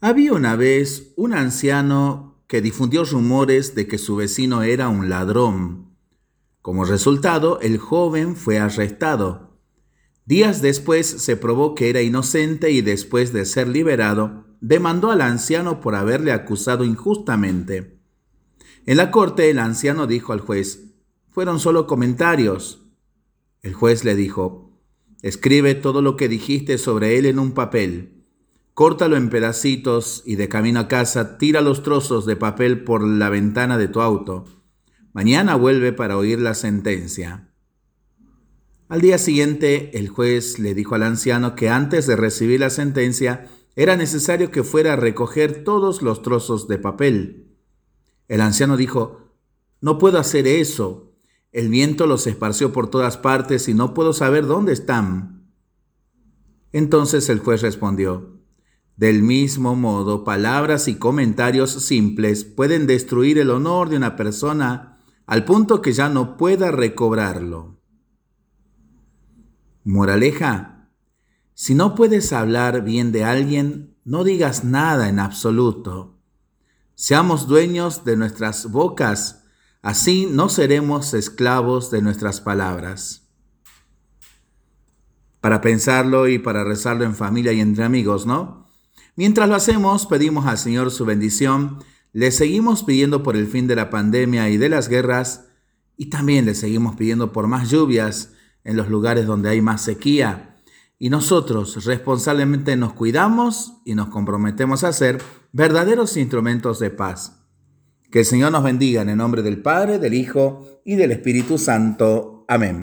Había una vez un anciano que difundió rumores de que su vecino era un ladrón. Como resultado, el joven fue arrestado. Días después se probó que era inocente y después de ser liberado, demandó al anciano por haberle acusado injustamente. En la corte el anciano dijo al juez, fueron solo comentarios. El juez le dijo, escribe todo lo que dijiste sobre él en un papel Córtalo en pedacitos y de camino a casa tira los trozos de papel por la ventana de tu auto. Mañana vuelve para oír la sentencia. Al día siguiente, el juez le dijo al anciano que antes de recibir la sentencia era necesario que fuera a recoger todos los trozos de papel. El anciano dijo, no puedo hacer eso. El viento los esparció por todas partes y no puedo saber dónde están. Entonces el juez respondió, del mismo modo, palabras y comentarios simples pueden destruir el honor de una persona al punto que ya no pueda recobrarlo. Moraleja, si no puedes hablar bien de alguien, no digas nada en absoluto. Seamos dueños de nuestras bocas, así no seremos esclavos de nuestras palabras. Para pensarlo y para rezarlo en familia y entre amigos, ¿no? Mientras lo hacemos, pedimos al Señor su bendición, le seguimos pidiendo por el fin de la pandemia y de las guerras, y también le seguimos pidiendo por más lluvias en los lugares donde hay más sequía. Y nosotros responsablemente nos cuidamos y nos comprometemos a ser verdaderos instrumentos de paz. Que el Señor nos bendiga en el nombre del Padre, del Hijo y del Espíritu Santo. Amén.